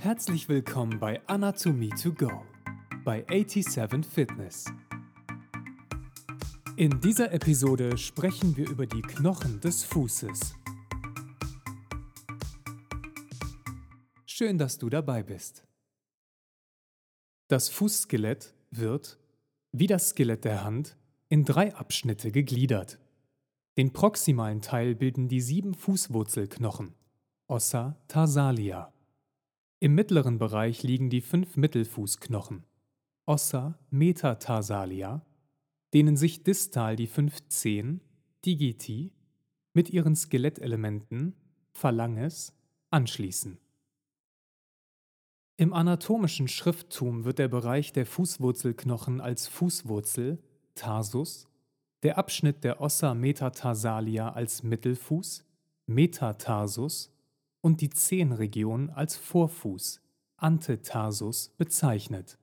Herzlich willkommen bei Anatomie to Go bei 87 Fitness. In dieser Episode sprechen wir über die Knochen des Fußes. Schön, dass du dabei bist. Das Fußskelett wird, wie das Skelett der Hand, in drei Abschnitte gegliedert. Den proximalen Teil bilden die sieben Fußwurzelknochen, Ossa tarsalia. Im mittleren Bereich liegen die fünf Mittelfußknochen, Ossa metatarsalia, denen sich distal die fünf Zehen, Digiti, mit ihren Skelettelementen, Phalanges, anschließen. Im anatomischen Schrifttum wird der Bereich der Fußwurzelknochen als Fußwurzel, Tarsus, der Abschnitt der Ossa metatarsalia als Mittelfuß, Metatarsus und die Zehenregion als Vorfuß, Antetarsus, bezeichnet.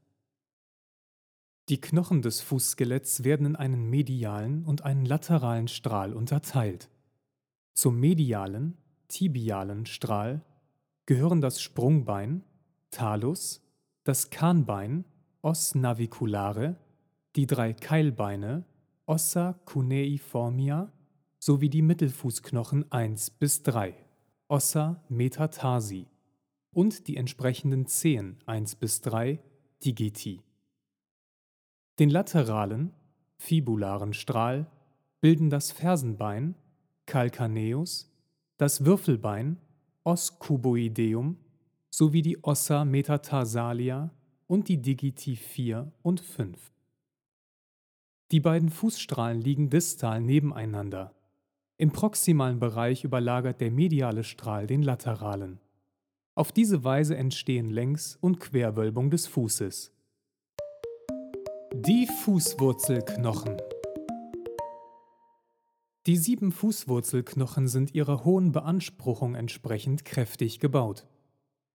Die Knochen des Fußskeletts werden in einen medialen und einen lateralen Strahl unterteilt. Zum medialen, tibialen Strahl gehören das Sprungbein, Talus, das Kahnbein, Os naviculare, die drei Keilbeine, Ossa cuneiformia sowie die Mittelfußknochen 1 bis 3. Ossa metatarsi und die entsprechenden Zehen 1 bis 3 Digiti. Den lateralen, fibularen Strahl bilden das Fersenbein Calcaneus, das Würfelbein Os cuboideum sowie die Ossa metatarsalia und die Digiti 4 und 5. Die beiden Fußstrahlen liegen distal nebeneinander im proximalen Bereich überlagert der mediale Strahl den lateralen. Auf diese Weise entstehen Längs- und Querwölbung des Fußes. Die Fußwurzelknochen Die sieben Fußwurzelknochen sind ihrer hohen Beanspruchung entsprechend kräftig gebaut.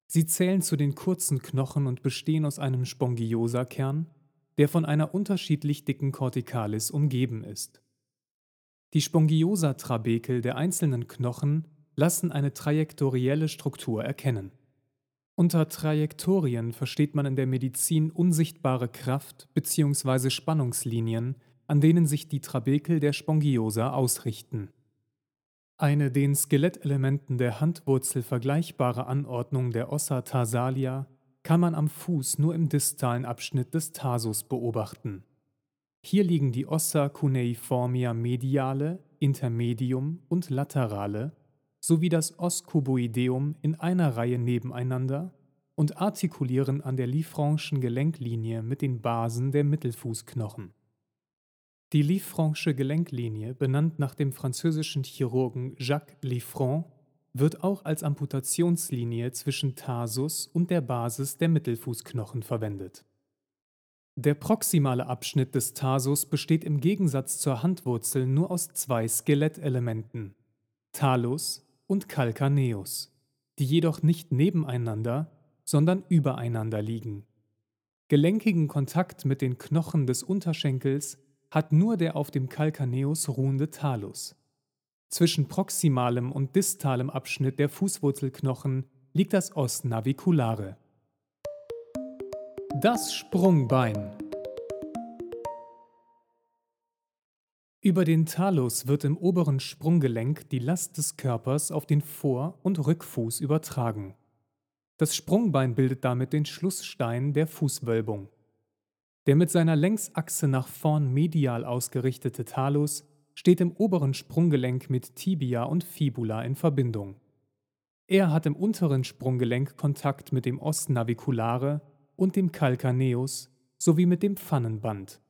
Sie zählen zu den kurzen Knochen und bestehen aus einem Spongiosakern, der von einer unterschiedlich dicken Corticalis umgeben ist. Die Spongiosa-Trabekel der einzelnen Knochen lassen eine trajektorielle Struktur erkennen. Unter Trajektorien versteht man in der Medizin unsichtbare Kraft- bzw. Spannungslinien, an denen sich die Trabekel der Spongiosa ausrichten. Eine den Skelettelementen der Handwurzel vergleichbare Anordnung der Ossa tarsalia kann man am Fuß nur im distalen Abschnitt des Tarsus beobachten. Hier liegen die Ossa cuneiformia mediale, intermedium und laterale sowie das Os cuboideum in einer Reihe nebeneinander und artikulieren an der Liefranche'schen Gelenklinie mit den Basen der Mittelfußknochen. Die Liefranche'sche Gelenklinie, benannt nach dem französischen Chirurgen Jacques Liefranc, wird auch als Amputationslinie zwischen Tarsus und der Basis der Mittelfußknochen verwendet der proximale Abschnitt des Tarsus besteht im Gegensatz zur Handwurzel nur aus zwei Skelettelementen, Talus und Calcaneus, die jedoch nicht nebeneinander, sondern übereinander liegen. Gelenkigen Kontakt mit den Knochen des Unterschenkels hat nur der auf dem Calcaneus ruhende Talus. Zwischen proximalem und distalem Abschnitt der Fußwurzelknochen liegt das Os naviculare. Das Sprungbein. Über den Talus wird im oberen Sprunggelenk die Last des Körpers auf den Vor- und Rückfuß übertragen. Das Sprungbein bildet damit den Schlussstein der Fußwölbung. Der mit seiner Längsachse nach vorn medial ausgerichtete Talus steht im oberen Sprunggelenk mit Tibia und Fibula in Verbindung. Er hat im unteren Sprunggelenk Kontakt mit dem Os naviculare und dem Calcaneus sowie mit dem Pfannenband.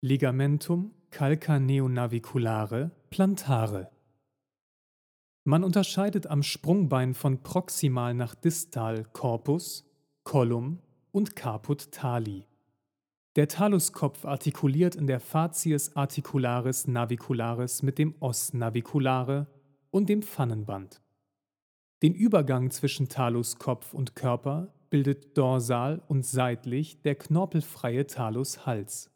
Ligamentum calcaneonaviculare plantare. Man unterscheidet am Sprungbein von proximal nach distal Corpus, Collum und Caput tali. Der Taluskopf artikuliert in der Facies articularis navicularis mit dem Os naviculare und dem Pfannenband. Den Übergang zwischen Taluskopf und Körper bildet dorsal und seitlich der knorpelfreie Talus Hals.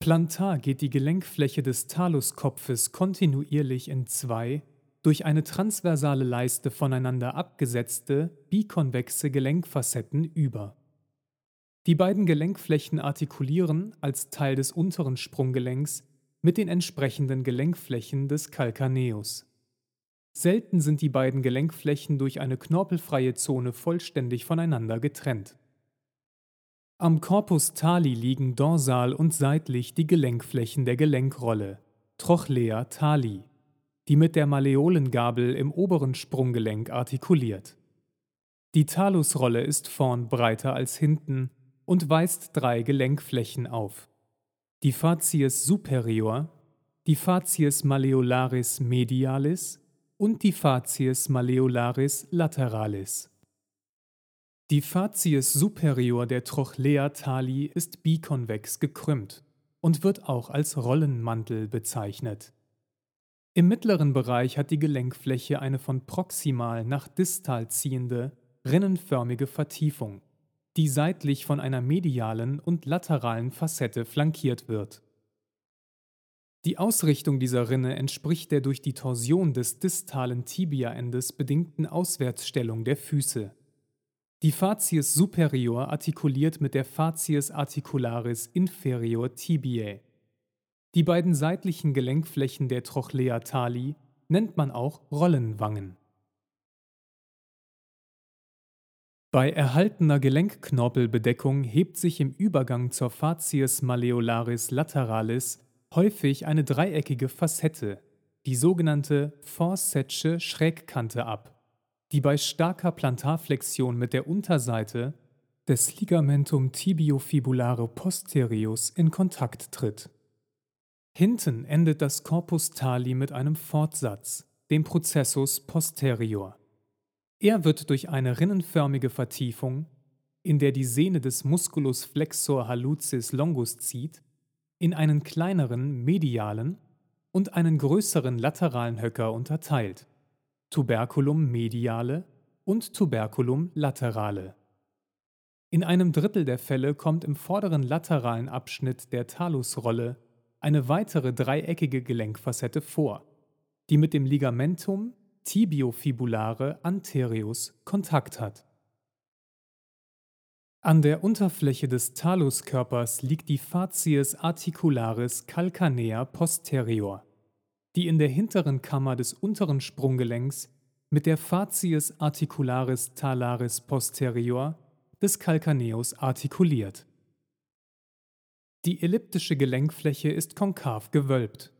Plantar geht die Gelenkfläche des Taluskopfes kontinuierlich in zwei durch eine transversale Leiste voneinander abgesetzte, bikonvexe Gelenkfacetten über. Die beiden Gelenkflächen artikulieren als Teil des unteren Sprunggelenks mit den entsprechenden Gelenkflächen des Calcaneus. Selten sind die beiden Gelenkflächen durch eine knorpelfreie Zone vollständig voneinander getrennt. Am Corpus tali liegen dorsal und seitlich die Gelenkflächen der Gelenkrolle, Trochlea tali, die mit der Malleolengabel im oberen Sprunggelenk artikuliert. Die Talusrolle ist vorn breiter als hinten und weist drei Gelenkflächen auf. Die Facies superior, die Facies malleolaris medialis und die Facies malleolaris lateralis. Die Facies superior der Trochlea tali ist bikonvex gekrümmt und wird auch als Rollenmantel bezeichnet. Im mittleren Bereich hat die Gelenkfläche eine von proximal nach distal ziehende, rinnenförmige Vertiefung, die seitlich von einer medialen und lateralen Facette flankiert wird. Die Ausrichtung dieser Rinne entspricht der durch die Torsion des distalen Tibiaendes bedingten Auswärtsstellung der Füße. Die Facies superior artikuliert mit der Facies articularis inferior tibiae. Die beiden seitlichen Gelenkflächen der Trochlea tali nennt man auch Rollenwangen. Bei erhaltener Gelenkknorpelbedeckung hebt sich im Übergang zur Facies malleolaris lateralis häufig eine dreieckige Facette, die sogenannte Forsätsche Schrägkante ab die bei starker Plantarflexion mit der Unterseite des Ligamentum tibiofibulare posterius in Kontakt tritt. Hinten endet das Corpus tali mit einem Fortsatz, dem Processus posterior. Er wird durch eine rinnenförmige Vertiefung, in der die Sehne des Musculus flexor hallucis longus zieht, in einen kleineren medialen und einen größeren lateralen Höcker unterteilt. Tuberculum mediale und Tuberculum laterale. In einem Drittel der Fälle kommt im vorderen lateralen Abschnitt der Talusrolle eine weitere dreieckige Gelenkfacette vor, die mit dem Ligamentum tibiofibulare anterius Kontakt hat. An der Unterfläche des Taluskörpers liegt die Facies articularis calcanea posterior die in der hinteren Kammer des unteren Sprunggelenks mit der Facies articularis talaris posterior des Calcaneus artikuliert. Die elliptische Gelenkfläche ist konkav gewölbt.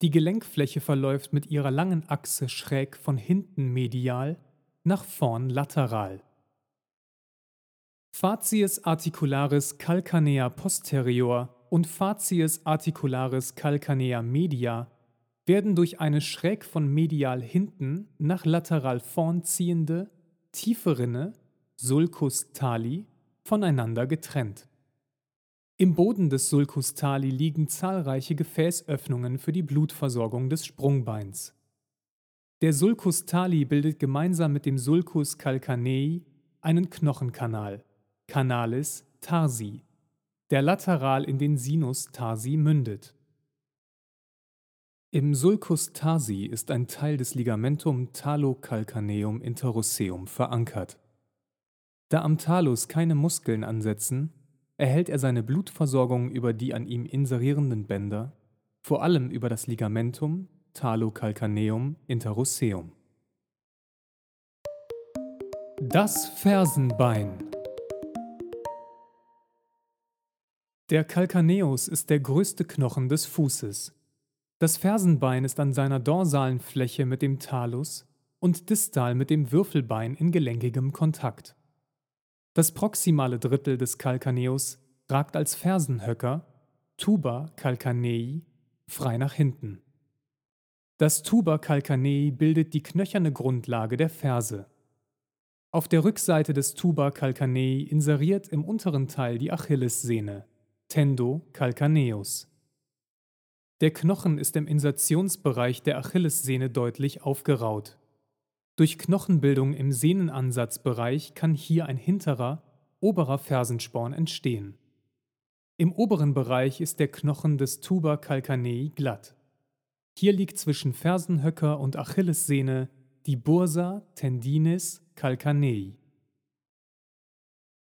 Die Gelenkfläche verläuft mit ihrer langen Achse schräg von hinten medial nach vorn lateral. Facies articularis calcanea posterior und Facies articularis calcanea media werden durch eine schräg von medial hinten nach lateral vorn ziehende, tiefe Rinne, Sulcus tali, voneinander getrennt. Im Boden des Sulcus tali liegen zahlreiche Gefäßöffnungen für die Blutversorgung des Sprungbeins. Der Sulcus tali bildet gemeinsam mit dem Sulcus calcanei einen Knochenkanal, Canalis tarsi, der lateral in den Sinus tarsi mündet. Im Sulcus tarsi ist ein Teil des Ligamentum talocalcaneum interosseum verankert. Da am Talus keine Muskeln ansetzen, erhält er seine Blutversorgung über die an ihm inserierenden Bänder, vor allem über das Ligamentum talocalcaneum interosseum. Das Fersenbein Der Calcaneus ist der größte Knochen des Fußes. Das Fersenbein ist an seiner dorsalen Fläche mit dem Talus und distal mit dem Würfelbein in gelenkigem Kontakt. Das proximale Drittel des Calcaneus ragt als Fersenhöcker, Tuba calcanei, frei nach hinten. Das Tuba calcanei bildet die knöcherne Grundlage der Ferse. Auf der Rückseite des Tuba calcanei inseriert im unteren Teil die Achillessehne, Tendo calcaneus. Der Knochen ist im Insertionsbereich der Achillessehne deutlich aufgeraut. Durch Knochenbildung im Sehnenansatzbereich kann hier ein hinterer, oberer Fersensporn entstehen. Im oberen Bereich ist der Knochen des Tuber calcanei glatt. Hier liegt zwischen Fersenhöcker und Achillessehne die Bursa tendinis calcanei.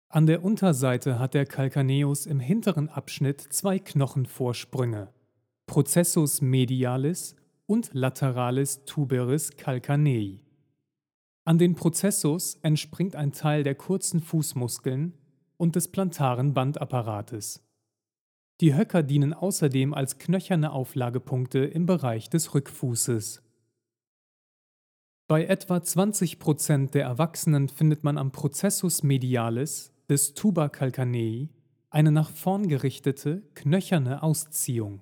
An der Unterseite hat der Calcaneus im hinteren Abschnitt zwei Knochenvorsprünge, Processus medialis und lateralis tuberis calcanei. An den Prozessus entspringt ein Teil der kurzen Fußmuskeln und des plantaren Bandapparates. Die Höcker dienen außerdem als knöcherne Auflagepunkte im Bereich des Rückfußes. Bei etwa 20 Prozent der Erwachsenen findet man am Processus medialis des Tuba calcanei eine nach vorn gerichtete, knöcherne Ausziehung.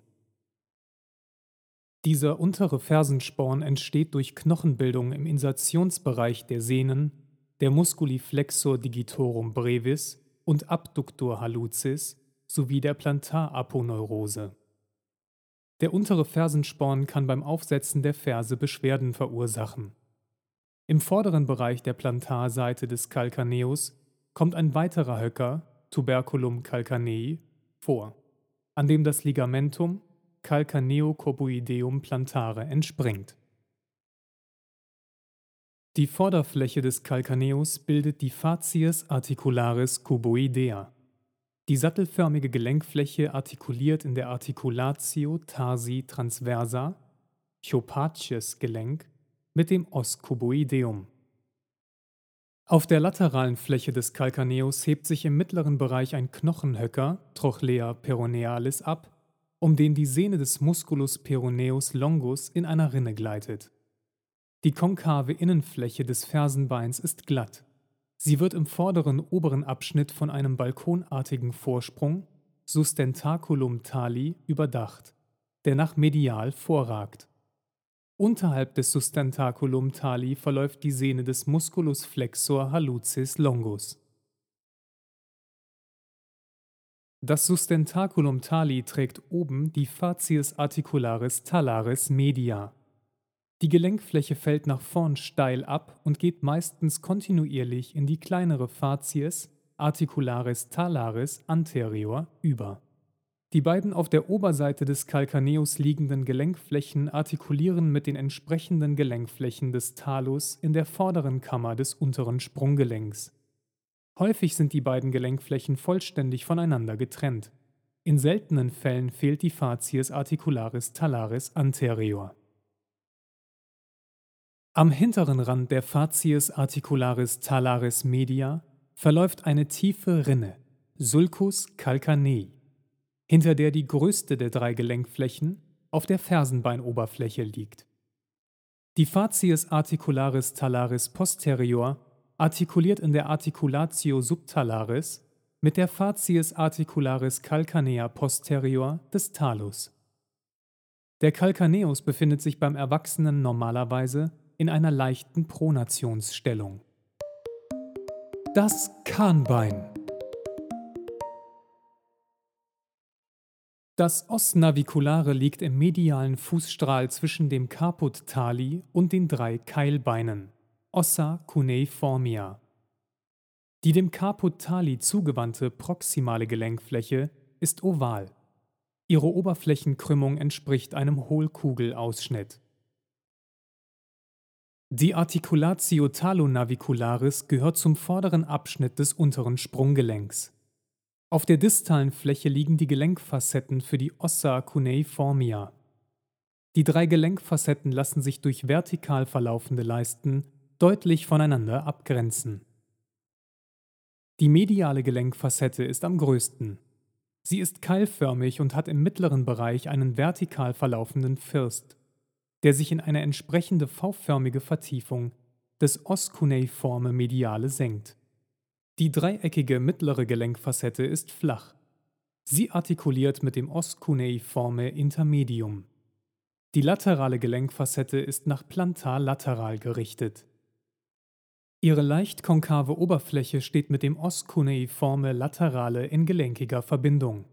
Dieser untere Fersensporn entsteht durch Knochenbildung im Insertionsbereich der Sehnen, der Musculi flexor digitorum brevis und Abductor hallucis sowie der Plantaraponeurose. Der untere Fersensporn kann beim Aufsetzen der Ferse Beschwerden verursachen. Im vorderen Bereich der Plantarseite des Calcaneus kommt ein weiterer Höcker, Tuberculum calcanei, vor, an dem das Ligamentum Calcaneocoboideum plantare entspringt. Die Vorderfläche des Calcaneus bildet die Facies articularis cuboidea. Die sattelförmige Gelenkfläche artikuliert in der Articulatio tarsi transversa, Chopaches Gelenk, mit dem Os cuboideum. Auf der lateralen Fläche des Calcaneus hebt sich im mittleren Bereich ein Knochenhöcker, Trochlea peronealis, ab, um den die Sehne des Musculus peroneus longus in einer Rinne gleitet. Die konkave Innenfläche des Fersenbeins ist glatt. Sie wird im vorderen oberen Abschnitt von einem balkonartigen Vorsprung, Sustentaculum tali, überdacht, der nach medial vorragt. Unterhalb des Sustentaculum tali verläuft die Sehne des Musculus flexor hallucis longus. Das Sustentaculum tali trägt oben die Facies articularis talaris media. Die Gelenkfläche fällt nach vorn steil ab und geht meistens kontinuierlich in die kleinere Facies articularis talaris anterior über. Die beiden auf der Oberseite des Calcaneus liegenden Gelenkflächen artikulieren mit den entsprechenden Gelenkflächen des Talus in der vorderen Kammer des unteren Sprunggelenks. Häufig sind die beiden Gelenkflächen vollständig voneinander getrennt. In seltenen Fällen fehlt die Facies articularis talaris anterior. Am hinteren Rand der Facies articularis talaris media verläuft eine tiefe Rinne, Sulcus calcanei hinter der die größte der drei Gelenkflächen auf der Fersenbeinoberfläche liegt. Die Facies articularis talaris posterior artikuliert in der Articulatio subtalaris mit der Facies articularis calcanea posterior des Talus. Der Calcaneus befindet sich beim Erwachsenen normalerweise in einer leichten Pronationsstellung. Das Kahnbein Das Os naviculare liegt im medialen Fußstrahl zwischen dem Caput tali und den drei Keilbeinen (Ossa cuneiformia). Die dem Caput tali zugewandte proximale Gelenkfläche ist oval. Ihre Oberflächenkrümmung entspricht einem Hohlkugelausschnitt. Die Articulatio talonavicularis gehört zum vorderen Abschnitt des unteren Sprunggelenks auf der distalen Fläche liegen die Gelenkfacetten für die Ossa cuneiformia. Die drei Gelenkfacetten lassen sich durch vertikal verlaufende Leisten deutlich voneinander abgrenzen. Die mediale Gelenkfacette ist am größten. Sie ist keilförmig und hat im mittleren Bereich einen vertikal verlaufenden First, der sich in eine entsprechende V-förmige Vertiefung des Os cuneiforme mediale senkt. Die dreieckige mittlere Gelenkfacette ist flach. Sie artikuliert mit dem Os cuneiforme intermedium. Die laterale Gelenkfacette ist nach plantar lateral gerichtet. Ihre leicht konkave Oberfläche steht mit dem Os cuneiforme laterale in gelenkiger Verbindung.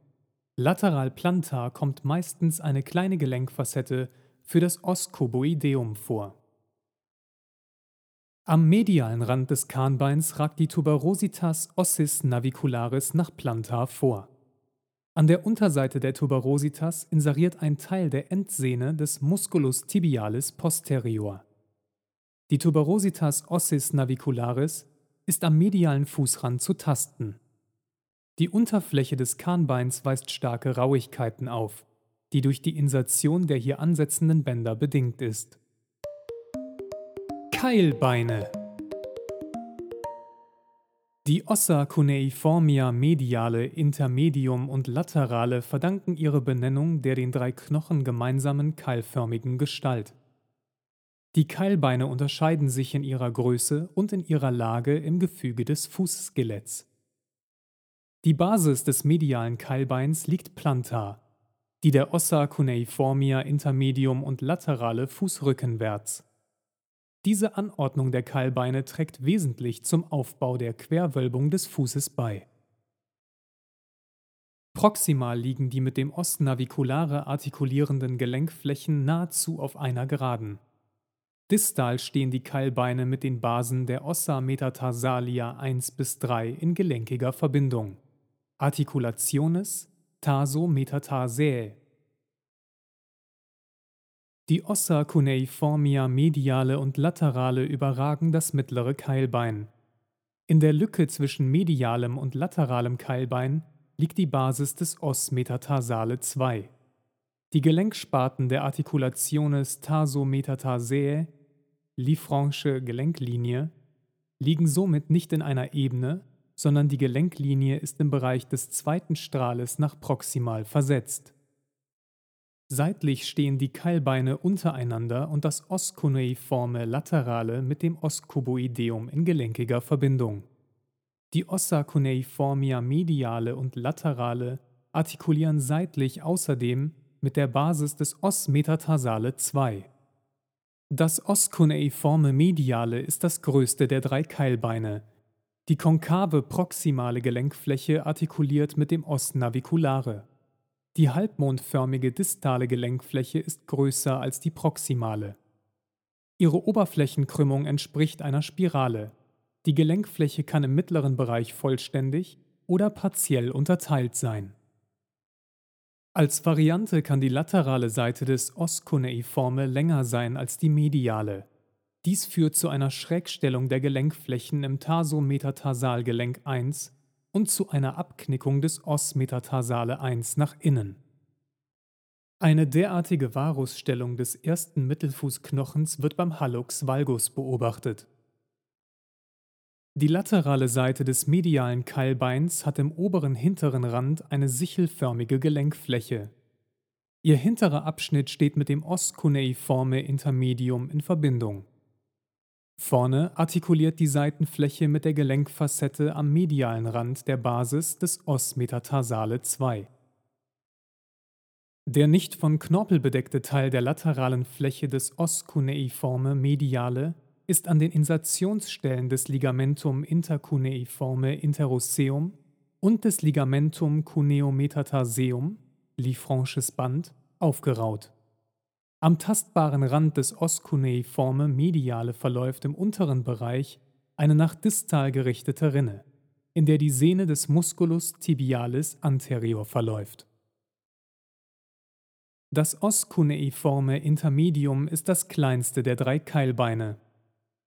Lateral plantar kommt meistens eine kleine Gelenkfacette für das Os cuboideum vor. Am medialen Rand des Kahnbeins ragt die Tuberositas ossis navicularis nach plantar vor. An der Unterseite der Tuberositas inseriert ein Teil der Endsehne des Musculus tibialis posterior. Die Tuberositas ossis navicularis ist am medialen Fußrand zu tasten. Die Unterfläche des Kahnbeins weist starke Rauigkeiten auf, die durch die Insertion der hier ansetzenden Bänder bedingt ist. Keilbeine die Ossa cuneiformia mediale, intermedium und laterale verdanken ihre Benennung der den drei Knochen gemeinsamen keilförmigen Gestalt. Die Keilbeine unterscheiden sich in ihrer Größe und in ihrer Lage im Gefüge des Fußskeletts. Die Basis des medialen Keilbeins liegt plantar, die der Ossa cuneiformia intermedium und laterale fußrückenwärts. Diese Anordnung der Keilbeine trägt wesentlich zum Aufbau der Querwölbung des Fußes bei. Proximal liegen die mit dem Os naviculare artikulierenden Gelenkflächen nahezu auf einer Geraden. Distal stehen die Keilbeine mit den Basen der Ossa metatarsalia 1 bis 3 in gelenkiger Verbindung. Articulationes tarso metatarsae die Ossa cuneiformia mediale und laterale überragen das mittlere Keilbein. In der Lücke zwischen medialem und lateralem Keilbein liegt die Basis des Os metatarsale 2. Die Gelenksparten der Articulationes tarsometatarsäe, Liffranche Gelenklinie, liegen somit nicht in einer Ebene, sondern die Gelenklinie ist im Bereich des zweiten Strahles nach proximal versetzt. Seitlich stehen die Keilbeine untereinander und das Os cuneiforme laterale mit dem Os cuboideum in gelenkiger Verbindung. Die Ossa cuneiformia mediale und laterale artikulieren seitlich außerdem mit der Basis des Os metatarsale 2. Das Os cuneiforme mediale ist das größte der drei Keilbeine. Die konkave proximale Gelenkfläche artikuliert mit dem Os naviculare. Die halbmondförmige distale Gelenkfläche ist größer als die proximale. Ihre Oberflächenkrümmung entspricht einer Spirale. Die Gelenkfläche kann im mittleren Bereich vollständig oder partiell unterteilt sein. Als Variante kann die laterale Seite des Os cuneiforme länger sein als die mediale. Dies führt zu einer Schrägstellung der Gelenkflächen im Tarsometatarsal-Gelenk 1 und zu einer Abknickung des Os metatarsale 1 nach innen. Eine derartige Varusstellung des ersten Mittelfußknochens wird beim Hallux valgus beobachtet. Die laterale Seite des medialen Keilbeins hat im oberen hinteren Rand eine sichelförmige Gelenkfläche. Ihr hinterer Abschnitt steht mit dem Os cuneiforme intermedium in Verbindung. Vorne artikuliert die Seitenfläche mit der Gelenkfacette am medialen Rand der Basis des Os metatarsale 2. Der nicht von Knorpel bedeckte Teil der lateralen Fläche des Os cuneiforme mediale ist an den Insertionsstellen des Ligamentum intercuneiforme interosseum und des Ligamentum cuneometatarseum, Liffranches Band, aufgeraut. Am tastbaren Rand des Os cuneiforme mediale verläuft im unteren Bereich eine nach distal gerichtete Rinne, in der die Sehne des Musculus tibialis anterior verläuft. Das Os cuneiforme intermedium ist das kleinste der drei Keilbeine.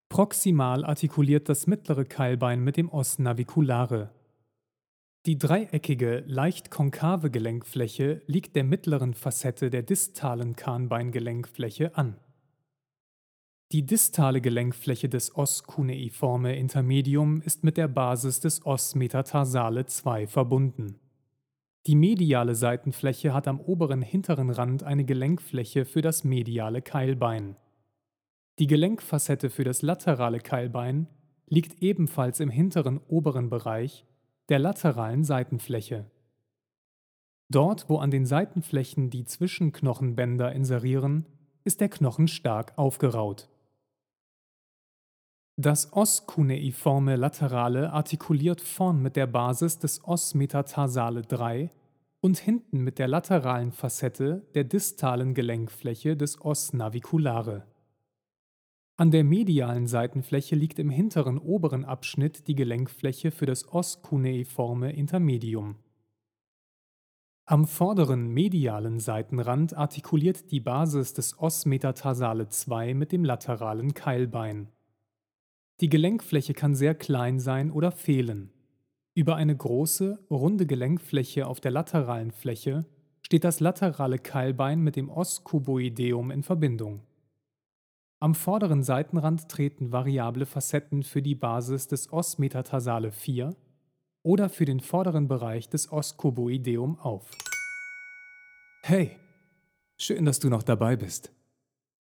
Proximal artikuliert das mittlere Keilbein mit dem Os naviculare. Die dreieckige, leicht konkave Gelenkfläche liegt der mittleren Facette der distalen Kahnbeingelenkfläche an. Die distale Gelenkfläche des Os cuneiforme intermedium ist mit der Basis des Os metatarsale 2 verbunden. Die mediale Seitenfläche hat am oberen hinteren Rand eine Gelenkfläche für das mediale Keilbein. Die Gelenkfacette für das laterale Keilbein liegt ebenfalls im hinteren oberen Bereich der lateralen Seitenfläche. Dort, wo an den Seitenflächen die Zwischenknochenbänder inserieren, ist der Knochen stark aufgeraut. Das Os cuneiforme laterale artikuliert vorn mit der Basis des Os metatarsale 3 und hinten mit der lateralen Facette der distalen Gelenkfläche des Os naviculare. An der medialen Seitenfläche liegt im hinteren oberen Abschnitt die Gelenkfläche für das Os cuneiforme intermedium Am vorderen medialen Seitenrand artikuliert die Basis des Os metatarsale 2 mit dem lateralen Keilbein. Die Gelenkfläche kann sehr klein sein oder fehlen. Über eine große, runde Gelenkfläche auf der lateralen Fläche steht das laterale Keilbein mit dem Os cuboideum in Verbindung. Am vorderen Seitenrand treten variable Facetten für die Basis des Os metatarsale 4 oder für den vorderen Bereich des Os cuboideum auf. Hey, schön, dass du noch dabei bist.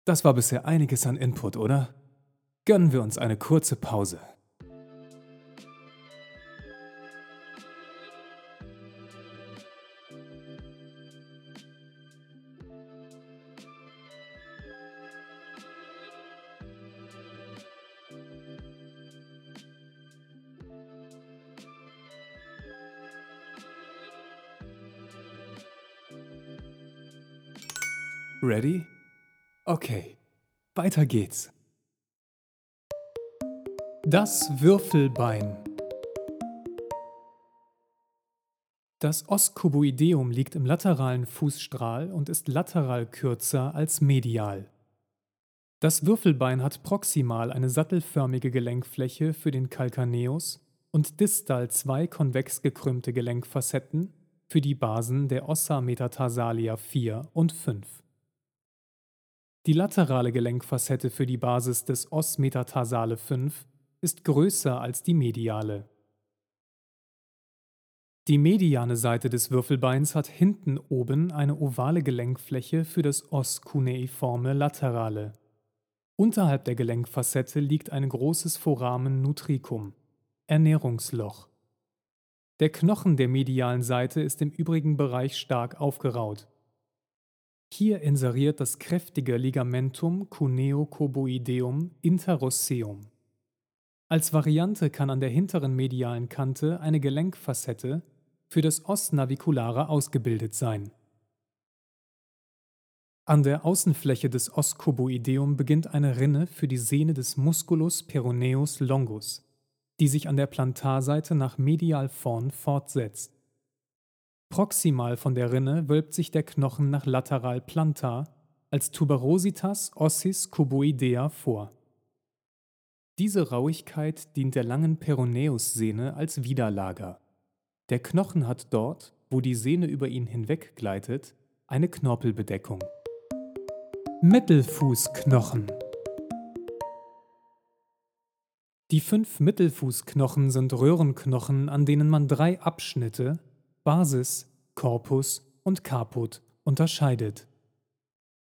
Das war bisher einiges an Input, oder? Gönnen wir uns eine kurze Pause. Ready? Okay, weiter geht's. Das Würfelbein. Das Oscuboideum liegt im lateralen Fußstrahl und ist lateral kürzer als medial. Das Würfelbein hat proximal eine sattelförmige Gelenkfläche für den Calcaneus und distal zwei konvex gekrümmte Gelenkfacetten für die Basen der Ossa metatarsalia 4 und 5. Die laterale Gelenkfacette für die Basis des Os metatarsale 5 ist größer als die mediale. Die mediane Seite des Würfelbeins hat hinten oben eine ovale Gelenkfläche für das Os cuneiforme laterale. Unterhalb der Gelenkfacette liegt ein großes Foramen nutricum, Ernährungsloch. Der Knochen der medialen Seite ist im übrigen Bereich stark aufgeraut. Hier inseriert das kräftige Ligamentum cuneocoboideum interosseum. Als Variante kann an der hinteren medialen Kante eine Gelenkfacette für das Os naviculare ausgebildet sein. An der Außenfläche des Os cuboideum beginnt eine Rinne für die Sehne des Musculus peroneus longus, die sich an der Plantarseite nach medial vorn fortsetzt. Proximal von der Rinne wölbt sich der Knochen nach lateral plantar als Tuberositas ossis cuboidea vor. Diese Rauigkeit dient der langen Peroneus-Sehne als Widerlager. Der Knochen hat dort, wo die Sehne über ihn hinweg gleitet, eine Knorpelbedeckung. Mittelfußknochen Die fünf Mittelfußknochen sind Röhrenknochen, an denen man drei Abschnitte, Basis, Korpus und Caput unterscheidet.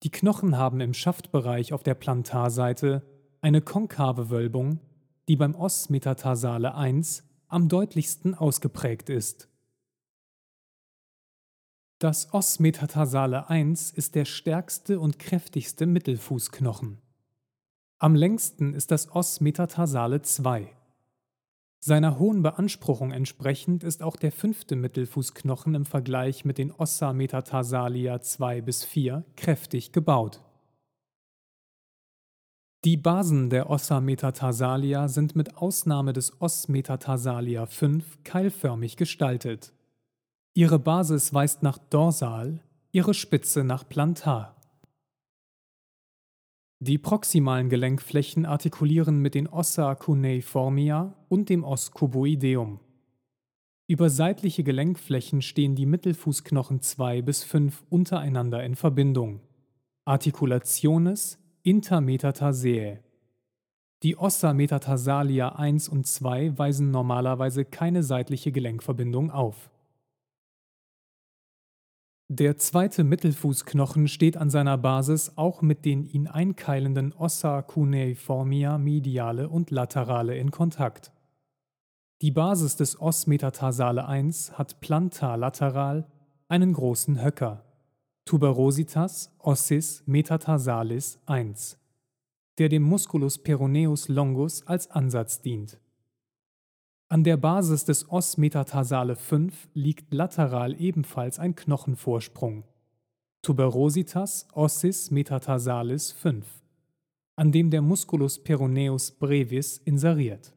Die Knochen haben im Schaftbereich auf der Plantarseite eine konkave Wölbung, die beim Os metatarsale 1 am deutlichsten ausgeprägt ist. Das Os metatarsale 1 ist der stärkste und kräftigste Mittelfußknochen. Am längsten ist das Os metatarsale 2. Seiner hohen Beanspruchung entsprechend ist auch der fünfte Mittelfußknochen im Vergleich mit den Ossa metatarsalia 2 bis 4 kräftig gebaut. Die Basen der Ossa metatarsalia sind mit Ausnahme des Os metatarsalia 5 keilförmig gestaltet. Ihre Basis weist nach dorsal, ihre Spitze nach plantar. Die proximalen Gelenkflächen artikulieren mit den Ossa cuneiformia und dem Os cuboideum. Über seitliche Gelenkflächen stehen die Mittelfußknochen 2 bis 5 untereinander in Verbindung. Articulationes intermetatarsae. Die Ossa metatarsalia 1 und 2 weisen normalerweise keine seitliche Gelenkverbindung auf. Der zweite Mittelfußknochen steht an seiner Basis auch mit den ihn einkeilenden Ossa cuneiformia mediale und laterale in Kontakt. Die Basis des Os metatarsale 1 hat plantar-lateral einen großen Höcker, Tuberositas ossis metatarsalis 1, der dem Musculus peroneus longus als Ansatz dient. An der Basis des Os metatarsale 5 liegt lateral ebenfalls ein Knochenvorsprung, Tuberositas ossis metatarsalis 5, an dem der Musculus peroneus brevis inseriert.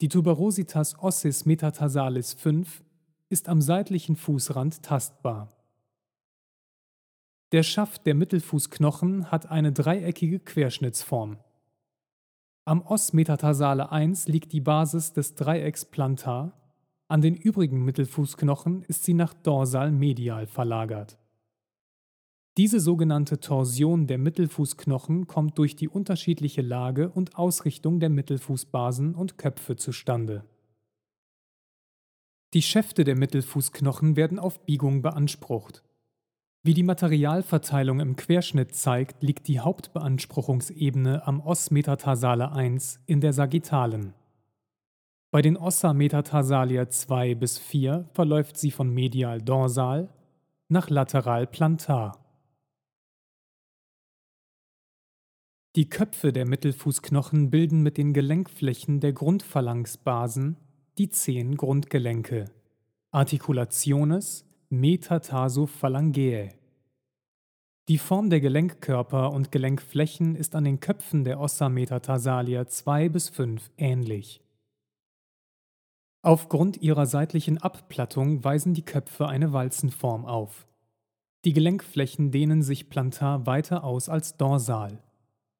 Die Tuberositas ossis metatarsalis 5 ist am seitlichen Fußrand tastbar. Der Schaft der Mittelfußknochen hat eine dreieckige Querschnittsform. Am Os metatarsale 1 liegt die Basis des Dreiecks plantar, an den übrigen Mittelfußknochen ist sie nach dorsal medial verlagert. Diese sogenannte Torsion der Mittelfußknochen kommt durch die unterschiedliche Lage und Ausrichtung der Mittelfußbasen und Köpfe zustande. Die Schäfte der Mittelfußknochen werden auf Biegung beansprucht. Wie die Materialverteilung im Querschnitt zeigt, liegt die Hauptbeanspruchungsebene am Os metatarsale 1 in der Sagittalen. Bei den Ossa metatarsalia 2 bis 4 verläuft sie von medial dorsal nach lateral plantar. Die Köpfe der Mittelfußknochen bilden mit den Gelenkflächen der Grundphalanxbasen die zehn Grundgelenke Articulationes metatarsophalangeae. Die Form der Gelenkkörper und Gelenkflächen ist an den Köpfen der Ossa metatarsalia 2 bis 5 ähnlich. Aufgrund ihrer seitlichen Abplattung weisen die Köpfe eine Walzenform auf. Die Gelenkflächen dehnen sich plantar weiter aus als dorsal.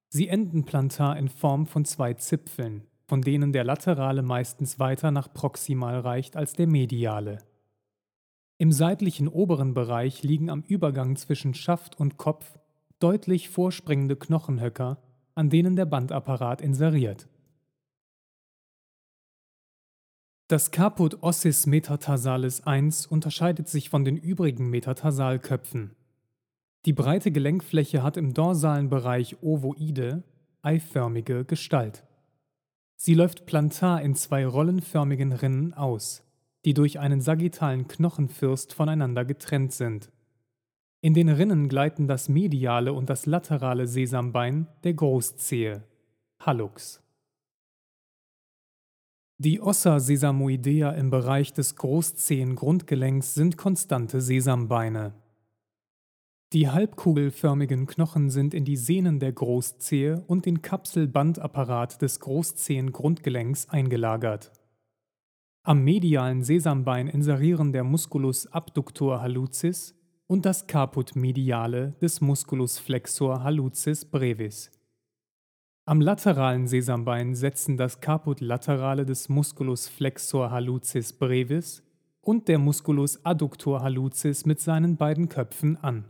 Sie enden plantar in Form von zwei Zipfeln, von denen der laterale meistens weiter nach proximal reicht als der mediale. Im seitlichen oberen Bereich liegen am Übergang zwischen Schaft und Kopf deutlich vorspringende Knochenhöcker, an denen der Bandapparat inseriert. Das Caput ossis metatarsalis 1 unterscheidet sich von den übrigen Metatarsalköpfen. Die breite Gelenkfläche hat im dorsalen Bereich ovoide, eiförmige Gestalt. Sie läuft plantar in zwei rollenförmigen Rinnen aus, die durch einen sagittalen Knochenfürst voneinander getrennt sind. In den Rinnen gleiten das mediale und das laterale Sesambein der Großzehe, Hallux. Die Ossa sesamoidea im Bereich des Großzehengrundgelenks sind konstante Sesambeine. Die halbkugelförmigen Knochen sind in die Sehnen der Großzehe und den Kapselbandapparat des Großzehengrundgelenks eingelagert. Am medialen Sesambein inserieren der Musculus abductor hallucis und das Caput mediale des Musculus flexor hallucis brevis. Am lateralen Sesambein setzen das Caput laterale des Musculus flexor hallucis brevis und der Musculus adductor hallucis mit seinen beiden Köpfen an.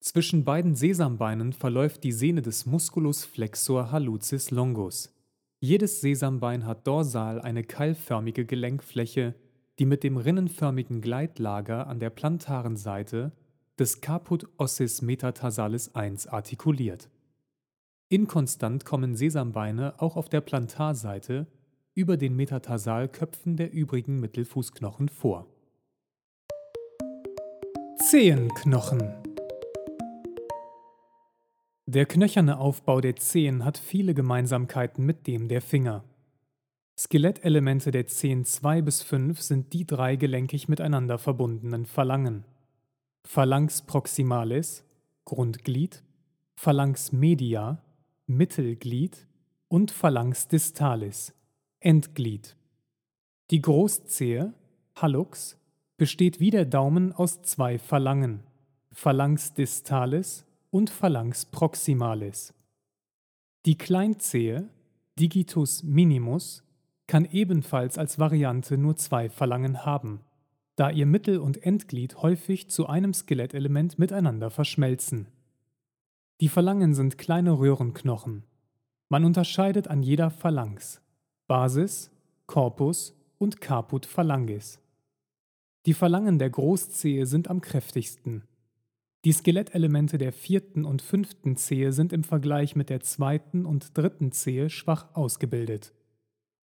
Zwischen beiden Sesambeinen verläuft die Sehne des Musculus flexor hallucis longus. Jedes Sesambein hat dorsal eine keilförmige Gelenkfläche, die mit dem rinnenförmigen Gleitlager an der plantaren Seite des Caput ossis metatarsalis 1 artikuliert. Inkonstant kommen Sesambeine auch auf der Plantarseite über den Metatarsalköpfen der übrigen Mittelfußknochen vor. Zehenknochen Der knöcherne Aufbau der Zehen hat viele Gemeinsamkeiten mit dem der Finger. Skelettelemente der Zehen 2 bis 5 sind die drei gelenkig miteinander verbundenen Phalangen. Phalanx proximalis, Grundglied, Phalanx media, Mittelglied und Phalanx distalis, Endglied. Die Großzehe, Hallux, besteht wie der Daumen aus zwei Phalangen, Phalanx distalis und Phalanx proximalis. Die Kleinzehe, Digitus minimus, kann ebenfalls als Variante nur zwei Phalangen haben, da ihr Mittel- und Endglied häufig zu einem Skelettelement miteinander verschmelzen. Die Phalangen sind kleine Röhrenknochen. Man unterscheidet an jeder Phalanx Basis, Corpus und Caput phalangis. Die Phalangen der Großzehe sind am kräftigsten. Die Skelettelemente der vierten und fünften Zehe sind im Vergleich mit der zweiten und dritten Zehe schwach ausgebildet.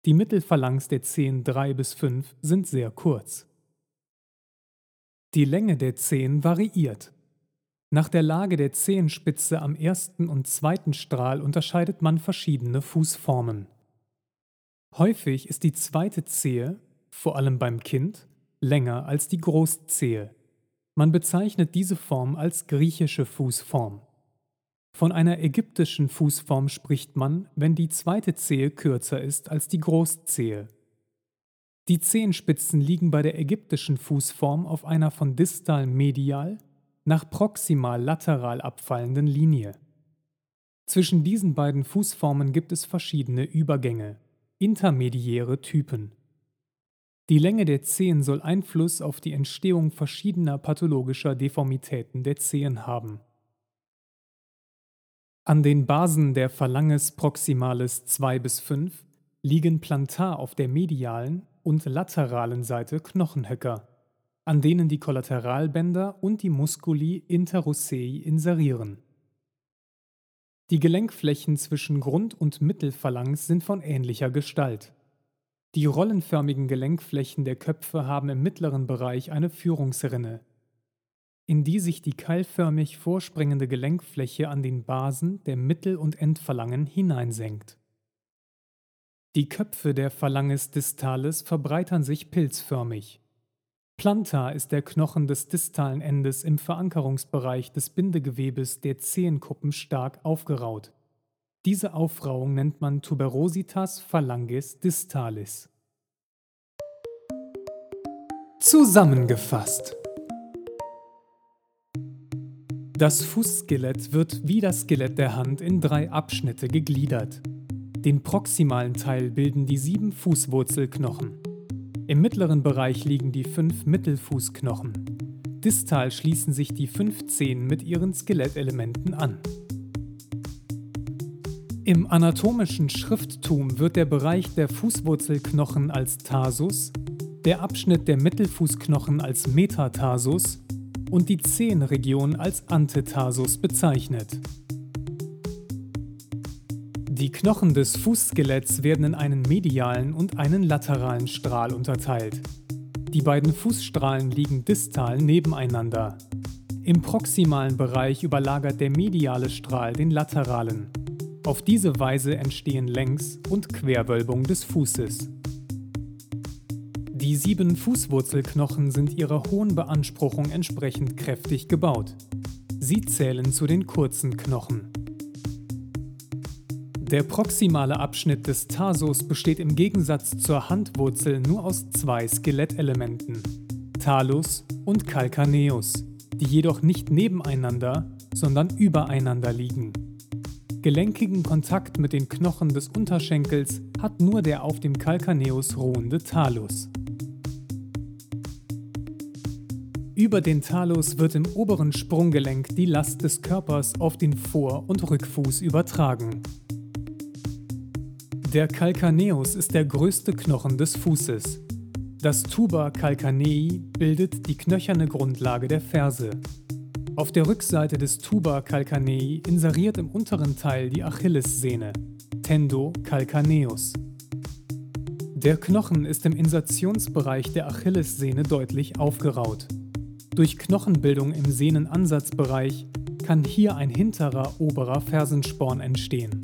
Die Mittelphalanx der Zehen 3 bis 5 sind sehr kurz. Die Länge der Zehen variiert. Nach der Lage der Zehenspitze am ersten und zweiten Strahl unterscheidet man verschiedene Fußformen. Häufig ist die zweite Zehe, vor allem beim Kind, länger als die Großzehe. Man bezeichnet diese Form als griechische Fußform. Von einer ägyptischen Fußform spricht man, wenn die zweite Zehe kürzer ist als die Großzehe. Die Zehenspitzen liegen bei der ägyptischen Fußform auf einer von distal medial nach proximal lateral abfallenden Linie. Zwischen diesen beiden Fußformen gibt es verschiedene Übergänge, intermediäre Typen. Die Länge der Zehen soll Einfluss auf die Entstehung verschiedener pathologischer Deformitäten der Zehen haben. An den Basen der Phalanges proximalis 2 bis 5 liegen plantar auf der medialen und lateralen Seite Knochenhöcker, an denen die Kollateralbänder und die Musculi interossei inserieren. Die Gelenkflächen zwischen Grund- und Mittelphalanx sind von ähnlicher Gestalt. Die rollenförmigen Gelenkflächen der Köpfe haben im mittleren Bereich eine Führungsrinne, in die sich die keilförmig vorspringende Gelenkfläche an den Basen der Mittel- und Endphalangen hineinsenkt. Die Köpfe der Phalanges distalis verbreitern sich pilzförmig. Plantar ist der Knochen des distalen Endes im Verankerungsbereich des Bindegewebes der Zehenkuppen stark aufgeraut. Diese Aufrauung nennt man Tuberositas phalanges distalis. Zusammengefasst. Das Fußskelett wird wie das Skelett der Hand in drei Abschnitte gegliedert. Den proximalen Teil bilden die sieben Fußwurzelknochen. Im mittleren Bereich liegen die fünf Mittelfußknochen. Distal schließen sich die fünf Zehen mit ihren Skelettelementen an. Im anatomischen Schrifttum wird der Bereich der Fußwurzelknochen als Tarsus, der Abschnitt der Mittelfußknochen als Metatarsus und die Zehenregion als Antetarsus bezeichnet. Die Knochen des Fußskeletts werden in einen medialen und einen lateralen Strahl unterteilt. Die beiden Fußstrahlen liegen distal nebeneinander. Im proximalen Bereich überlagert der mediale Strahl den lateralen. Auf diese Weise entstehen Längs- und Querwölbung des Fußes. Die sieben Fußwurzelknochen sind ihrer hohen Beanspruchung entsprechend kräftig gebaut. Sie zählen zu den kurzen Knochen. Der proximale Abschnitt des Tarsus besteht im Gegensatz zur Handwurzel nur aus zwei Skelettelementen, Talus und Calcaneus, die jedoch nicht nebeneinander, sondern übereinander liegen. Gelenkigen Kontakt mit den Knochen des Unterschenkels hat nur der auf dem Calcaneus ruhende Talus. Über den Talus wird im oberen Sprunggelenk die Last des Körpers auf den Vor- und Rückfuß übertragen. Der Calcaneus ist der größte Knochen des Fußes. Das Tuber calcanei bildet die knöcherne Grundlage der Ferse. Auf der Rückseite des Tuber calcanei inseriert im unteren Teil die Achillessehne, Tendo calcaneus. Der Knochen ist im Insertionsbereich der Achillessehne deutlich aufgeraut. Durch Knochenbildung im Sehnenansatzbereich kann hier ein hinterer oberer Fersensporn entstehen.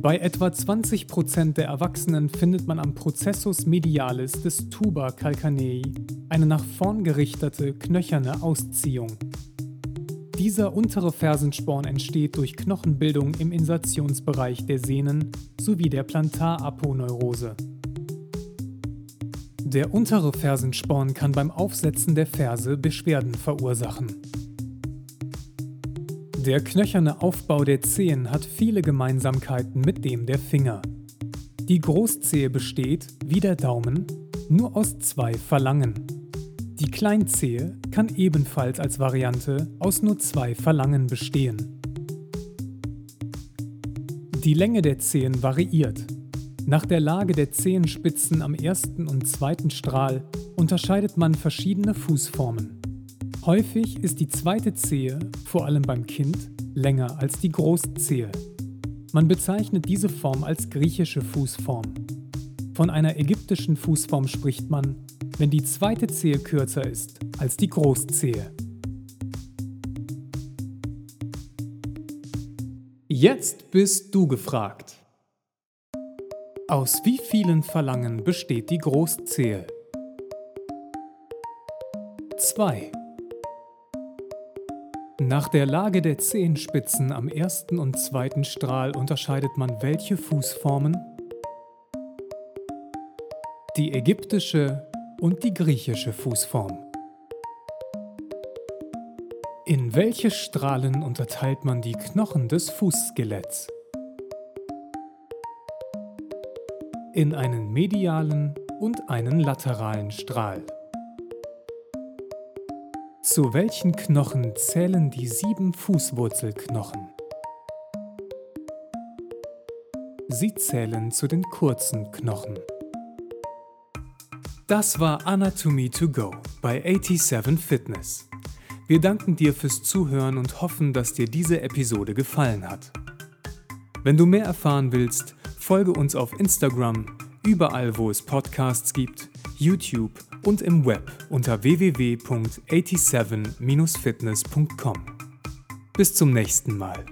Bei etwa 20% der Erwachsenen findet man am Processus medialis des Tuber calcanei eine nach vorn gerichtete, knöcherne Ausziehung. Dieser untere Fersensporn entsteht durch Knochenbildung im Insertionsbereich der Sehnen sowie der Plantaraponeurose. Der untere Fersensporn kann beim Aufsetzen der Ferse Beschwerden verursachen. Der knöcherne Aufbau der Zehen hat viele Gemeinsamkeiten mit dem der Finger. Die Großzehe besteht, wie der Daumen, nur aus zwei Phalangen. Die Kleinzehe kann ebenfalls als Variante aus nur zwei Phalangen bestehen. Die Länge der Zehen variiert. Nach der Lage der Zehenspitzen am ersten und zweiten Strahl unterscheidet man verschiedene Fußformen. Häufig ist die zweite Zehe, vor allem beim Kind, länger als die Großzehe. Man bezeichnet diese Form als griechische Fußform. Von einer ägyptischen Fußform spricht man, wenn die zweite Zehe kürzer ist als die Großzehe. Jetzt bist du gefragt. Aus wie vielen Phalangen besteht die Großzehe? 2. Nach der Lage der Zehenspitzen am ersten und zweiten Strahl unterscheidet man welche Fußformen? die ägyptische und die griechische Fußform. In welche Strahlen unterteilt man die Knochen des Fußskeletts? In einen medialen und einen lateralen Strahl. Zu welchen Knochen zählen die sieben Fußwurzelknochen? Sie zählen zu den kurzen Knochen. Das war Anatomy to Go bei 87 Fitness. Wir danken dir fürs Zuhören und hoffen, dass dir diese Episode gefallen hat. Wenn du mehr erfahren willst, folge uns auf Instagram, überall wo es Podcasts gibt, YouTube und im Web unter www.87-fitness.com. Bis zum nächsten Mal.